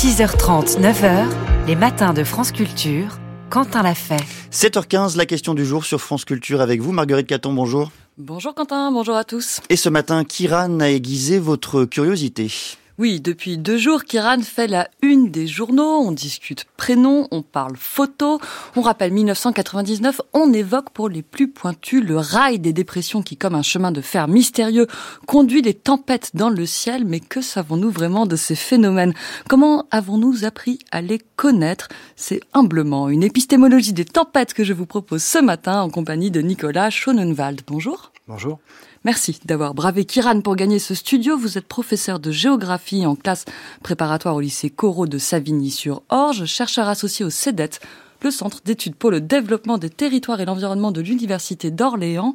6h30, 9h, les matins de France Culture, Quentin l'a fait. 7h15, la question du jour sur France Culture avec vous, Marguerite Caton, bonjour. Bonjour Quentin, bonjour à tous. Et ce matin, Kiran a aiguisé votre curiosité. Oui, depuis deux jours, Kiran fait la une des journaux. On discute prénom, on parle photo. On rappelle 1999, on évoque pour les plus pointus le rail des dépressions qui, comme un chemin de fer mystérieux, conduit les tempêtes dans le ciel. Mais que savons-nous vraiment de ces phénomènes? Comment avons-nous appris à les connaître? C'est humblement une épistémologie des tempêtes que je vous propose ce matin en compagnie de Nicolas Schonenwald. Bonjour. Bonjour. Merci d'avoir bravé Kiran pour gagner ce studio. Vous êtes professeur de géographie en classe préparatoire au lycée Corot de Savigny-sur-Orge, chercheur associé au CEDET, le Centre d'études pour le développement des territoires et l'environnement de l'Université d'Orléans.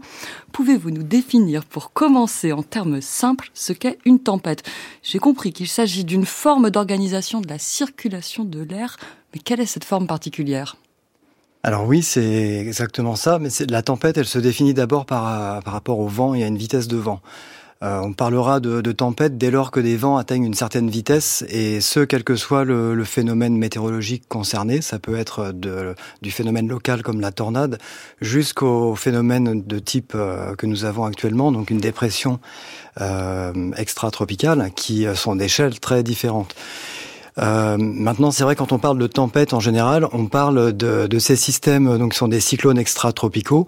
Pouvez-vous nous définir, pour commencer en termes simples, ce qu'est une tempête? J'ai compris qu'il s'agit d'une forme d'organisation de la circulation de l'air, mais quelle est cette forme particulière? Alors oui, c'est exactement ça, mais la tempête, elle se définit d'abord par, par rapport au vent et à une vitesse de vent. Euh, on parlera de, de, tempête dès lors que des vents atteignent une certaine vitesse, et ce, quel que soit le, le phénomène météorologique concerné. Ça peut être de, du phénomène local comme la tornade, jusqu'au phénomène de type euh, que nous avons actuellement, donc une dépression euh, extra-tropicale, qui sont d'échelles très différentes. Euh, maintenant, c'est vrai quand on parle de tempête en général, on parle de, de ces systèmes donc qui sont des cyclones extratropicaux.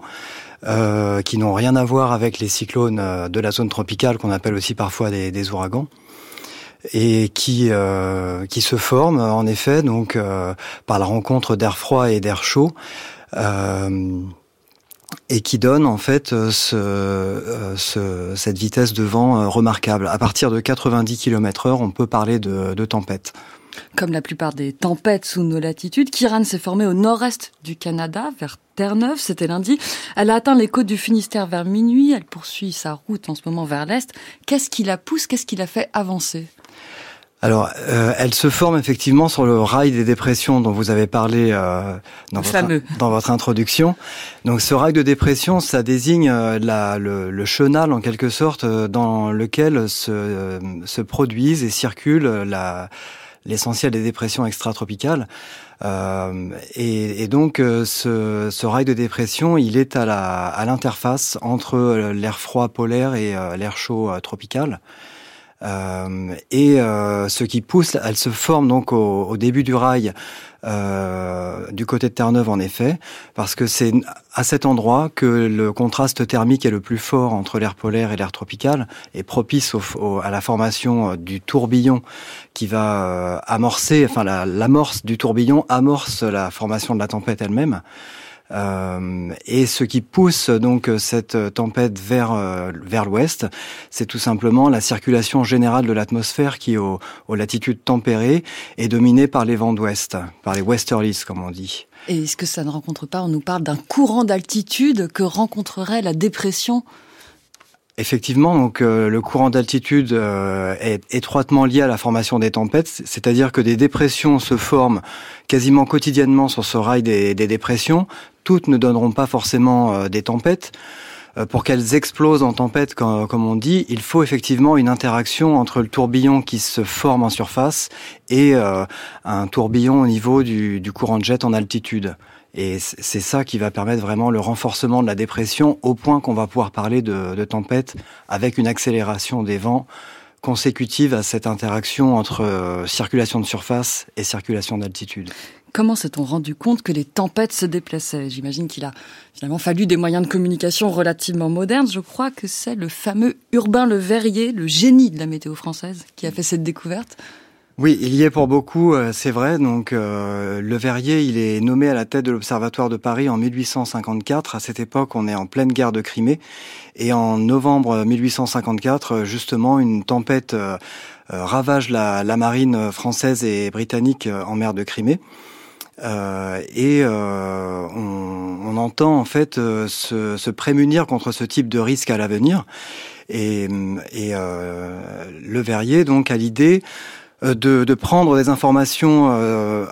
Euh, qui n'ont rien à voir avec les cyclones euh, de la zone tropicale qu'on appelle aussi parfois des, des ouragans et qui euh, qui se forment en effet donc euh, par la rencontre d'air froid et d'air chaud euh, et qui donne en fait ce, ce, cette vitesse de vent remarquable. À partir de 90 km/h, on peut parler de, de tempête. Comme la plupart des tempêtes sous nos latitudes, Kiran s'est formée au nord-est du Canada, vers Terre-Neuve, c'était lundi. Elle a atteint les côtes du Finistère vers minuit, elle poursuit sa route en ce moment vers l'est. Qu'est-ce qui la pousse, qu'est-ce qui la fait avancer? Alors, euh, elle se forme effectivement sur le rail des dépressions dont vous avez parlé euh, dans, votre, dans, votre, introduction. Donc, ce rail de dépression, ça désigne euh, la, le, le, chenal en quelque sorte euh, dans lequel se, euh, se produisent et circulent l'essentiel des dépressions extratropicales. Euh, et, et, donc ce, ce, rail de dépression, il est à l'interface entre l'air froid polaire et l'air chaud tropical. Euh, et euh, ce qui pousse, elle se forme donc au, au début du rail euh, du côté de Terre-Neuve en effet, parce que c'est à cet endroit que le contraste thermique est le plus fort entre l'air polaire et l'air tropical, et propice au, au, à la formation euh, du tourbillon qui va euh, amorcer, enfin l'amorce du tourbillon amorce la formation de la tempête elle-même. Euh, et ce qui pousse donc cette tempête vers euh, vers l'ouest, c'est tout simplement la circulation générale de l'atmosphère qui, aux, aux latitudes tempérées, est dominée par les vents d'ouest, par les westerlies comme on dit. Et est-ce que ça ne rencontre pas On nous parle d'un courant d'altitude que rencontrerait la dépression Effectivement, donc euh, le courant d'altitude euh, est étroitement lié à la formation des tempêtes, c'est-à-dire que des dépressions se forment quasiment quotidiennement sur ce rail des, des dépressions. Toutes ne donneront pas forcément euh, des tempêtes. Pour qu'elles explosent en tempête, comme, on dit, il faut effectivement une interaction entre le tourbillon qui se forme en surface et un tourbillon au niveau du, du courant de jet en altitude. Et c'est ça qui va permettre vraiment le renforcement de la dépression au point qu'on va pouvoir parler de, tempête avec une accélération des vents consécutive à cette interaction entre euh, circulation de surface et circulation d'altitude. Comment s'est-on rendu compte que les tempêtes se déplaçaient? J'imagine qu'il a finalement fallu des moyens de communication relativement modernes. Je crois que c'est le fameux Urbain Le Verrier, le génie de la météo française, qui a fait cette découverte. Oui, il y est pour beaucoup, euh, c'est vrai. Donc, euh, Le Verrier, il est nommé à la tête de l'Observatoire de Paris en 1854. À cette époque, on est en pleine guerre de Crimée. Et en novembre 1854, justement, une tempête euh, ravage la, marine française et britannique en mer de Crimée. Euh, et euh, on, entend en fait se, prémunir contre ce type de risque à l'avenir. Et, et Le Verrier donc a l'idée euh, de, de, prendre des informations euh,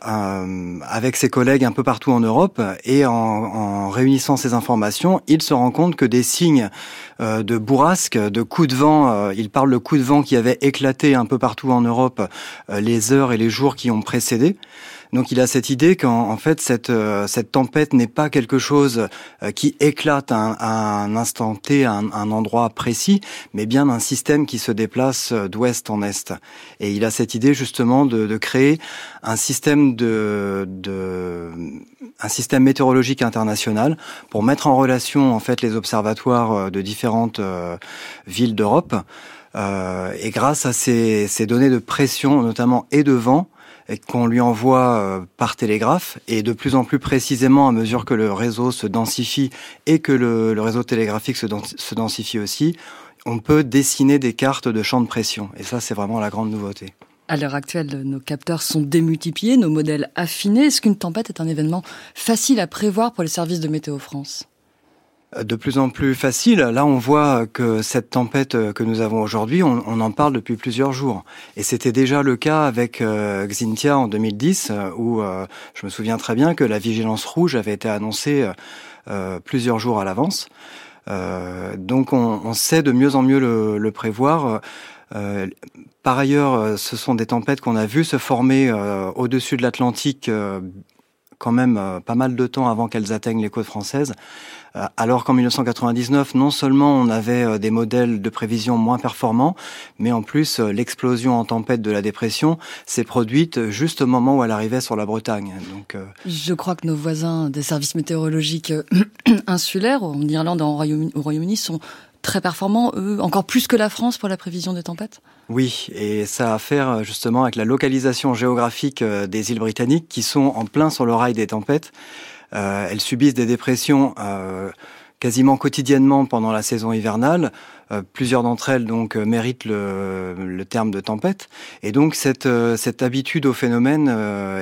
avec ses collègues un peu partout en Europe et en, en, réunissant ces informations, il se rend compte que des signes euh, de bourrasque, de coups de vent, euh, il parle de coups de vent qui avaient éclaté un peu partout en Europe les heures et les jours qui ont précédé. Donc il a cette idée qu'en fait cette, euh, cette tempête n'est pas quelque chose euh, qui éclate à un, instant T, à un, endroit précis, mais bien un système qui se déplace euh, d'ouest en est. Et il a cette idée justement de, de créer un système de, de, un système météorologique international pour mettre en relation en fait les observatoires de différentes villes d'Europe. Euh, et grâce à ces, ces données de pression, notamment et de vent, qu'on lui envoie euh, par télégraphe et de plus en plus précisément à mesure que le réseau se densifie et que le, réseau télégraphique se, se densifie aussi, on peut dessiner des cartes de champs de pression. Et ça, c'est vraiment la grande nouveauté. À l'heure actuelle, nos capteurs sont démultipliés, nos modèles affinés. Est-ce qu'une tempête est un événement facile à prévoir pour les services de Météo France? De plus en plus facile. Là, on voit que cette tempête euh, que nous avons aujourd'hui, on, en parle depuis plusieurs jours. Et c'était déjà le cas avec euh, Xintia en 2010, euh, où je me souviens très bien que la vigilance rouge avait été annoncée plusieurs jours à l'avance. donc, on, sait de mieux en mieux le, prévoir. par ailleurs, ce sont des tempêtes qu'on a vues se former au-dessus de l'Atlantique quand même pas mal de temps avant qu'elles atteignent les côtes françaises. Euh, alors qu'en 1999, non seulement on avait euh, des modèles de prévision moins performants, mais en plus euh, l'explosion en tempête de la dépression s'est produite juste au moment où elle arrivait sur la Bretagne. Donc, je crois que nos voisins des services météorologiques insulaires, en Irlande et au Royaume-Uni, sont très performants, eux, encore plus que la France pour la prévision des tempêtes? Oui, et ça a à faire justement avec la localisation géographique des îles britanniques qui sont en plein sur le rail des tempêtes. Euh, elles subissent des dépressions euh, quasiment quotidiennement pendant la saison hivernale. Euh, plusieurs d'entre elles donc méritent le, terme de tempête. Et donc cette habitude au phénomène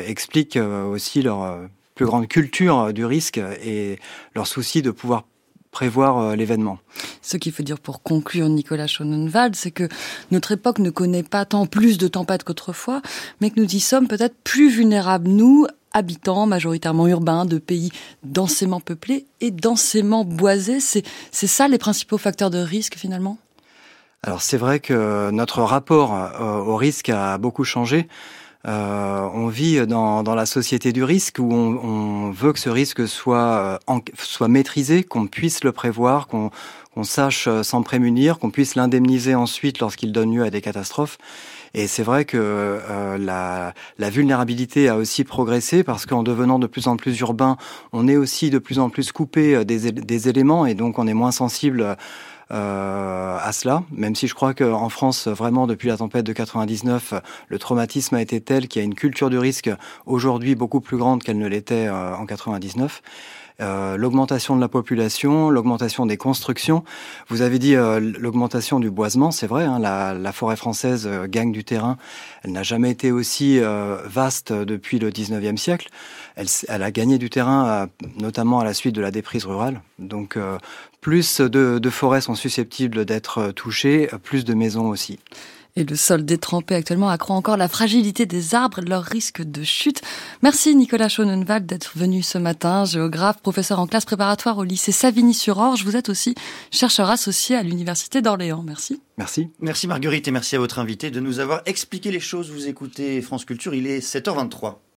explique aussi leur plus grande culture du risque et leur souci de pouvoir prévoir l'événement. Ce qu'il faut dire pour conclure, Nicolas Schonenwald, c'est que notre époque ne connaît pas tant plus de tempêtes qu'autrefois, mais que nous y sommes peut-être plus vulnérables, nous, habitants majoritairement urbains de pays densément peuplés et densément boisés. C'est, c'est ça les principaux facteurs de risque finalement? Alors c'est vrai que notre rapport euh, au risque a beaucoup changé. Euh, on vit dans, dans, la société du risque où on, on veut que ce risque soit, euh, soit maîtrisé, qu'on puisse le prévoir, qu'on sache s'en prémunir, qu'on puisse l'indemniser ensuite lorsqu'il donne lieu à des catastrophes. Et c'est vrai que euh, la, la, vulnérabilité a aussi progressé parce qu'en devenant de plus en plus urbain, on est aussi de plus en plus coupé euh, des, des éléments et donc on est moins sensible euh, à cela, même si je crois qu'en France, vraiment depuis la tempête de 99, le traumatisme a été tel qu'il y a une culture du risque aujourd'hui beaucoup plus grande qu'elle ne l'était euh, en 99. Euh, l'augmentation de la population, l'augmentation des constructions. Vous avez dit euh, l'augmentation du boisement, c'est vrai, hein, la, la, forêt française euh, gagne du terrain. Elle n'a jamais été aussi vaste depuis le 19e siècle. Elle, elle, a gagné du terrain, notamment à la suite de la déprise rurale. Donc plus de, de forêts sont susceptibles d'être touchées, plus de maisons aussi. Et le sol détrempé actuellement accroît encore la fragilité des arbres et leur risque de chute. Merci Nicolas Schonenwald d'être venu ce matin, géographe, professeur en classe préparatoire au lycée Savigny-sur-Orge. Vous êtes aussi chercheur associé à l'Université d'Orléans. Merci. Merci. Merci Marguerite et merci à votre invité de nous avoir expliqué les choses. Vous écoutez France Culture, il est 7h23.